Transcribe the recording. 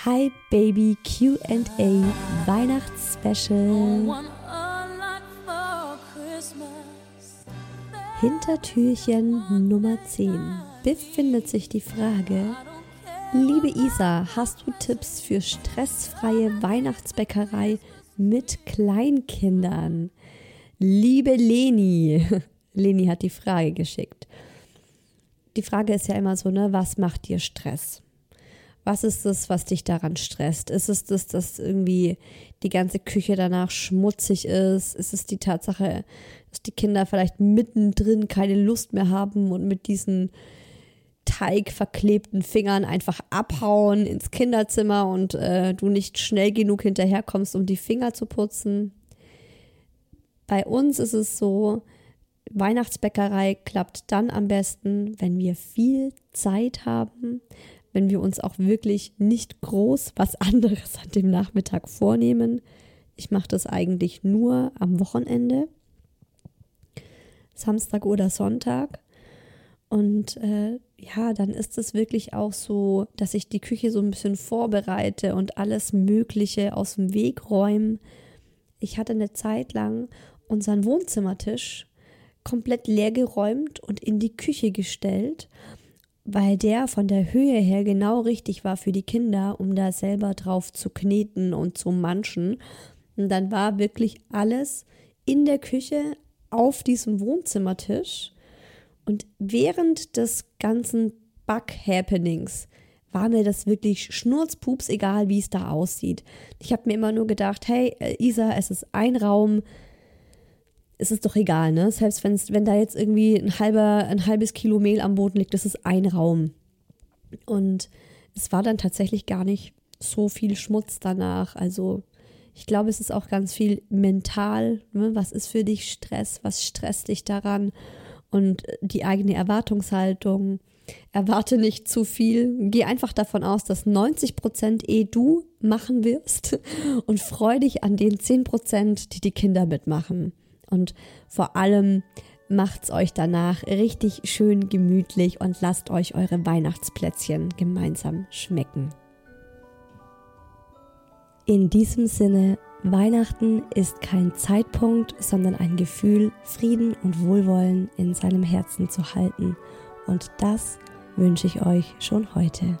Hi Baby QA Weihnachtsspecial. Hintertürchen Nummer 10 befindet sich die Frage, liebe Isa, hast du Tipps für stressfreie Weihnachtsbäckerei mit Kleinkindern? Liebe Leni, Leni hat die Frage geschickt. Die Frage ist ja immer so, ne, was macht dir Stress? Was ist es, was dich daran stresst? Ist es das, dass irgendwie die ganze Küche danach schmutzig ist? Ist es die Tatsache, dass die Kinder vielleicht mittendrin keine Lust mehr haben und mit diesen teigverklebten Fingern einfach abhauen ins Kinderzimmer und äh, du nicht schnell genug hinterherkommst, um die Finger zu putzen? Bei uns ist es so, Weihnachtsbäckerei klappt dann am besten, wenn wir viel Zeit haben, wenn wir uns auch wirklich nicht groß was anderes an dem Nachmittag vornehmen. Ich mache das eigentlich nur am Wochenende, Samstag oder Sonntag. Und äh, ja, dann ist es wirklich auch so, dass ich die Küche so ein bisschen vorbereite und alles Mögliche aus dem Weg räume. Ich hatte eine Zeit lang unseren Wohnzimmertisch komplett leer geräumt und in die Küche gestellt weil der von der Höhe her genau richtig war für die Kinder, um da selber drauf zu kneten und zu manchen. Und dann war wirklich alles in der Küche auf diesem Wohnzimmertisch. Und während des ganzen Bug-Happenings war mir das wirklich schnurzpups egal, wie es da aussieht. Ich habe mir immer nur gedacht, hey Isa, es ist ein Raum, ist es doch egal, ne? Selbst wenn's, wenn da jetzt irgendwie ein, halber, ein halbes Kilo Mehl am Boden liegt, das ist ein Raum. Und es war dann tatsächlich gar nicht so viel Schmutz danach. Also ich glaube, es ist auch ganz viel mental. Ne? Was ist für dich Stress? Was stresst dich daran? Und die eigene Erwartungshaltung. Erwarte nicht zu viel. Geh einfach davon aus, dass 90 Prozent eh du machen wirst und freu dich an den 10 Prozent, die die Kinder mitmachen. Und vor allem macht's euch danach richtig schön gemütlich und lasst euch eure Weihnachtsplätzchen gemeinsam schmecken. In diesem Sinne, Weihnachten ist kein Zeitpunkt, sondern ein Gefühl, Frieden und Wohlwollen in seinem Herzen zu halten. Und das wünsche ich euch schon heute.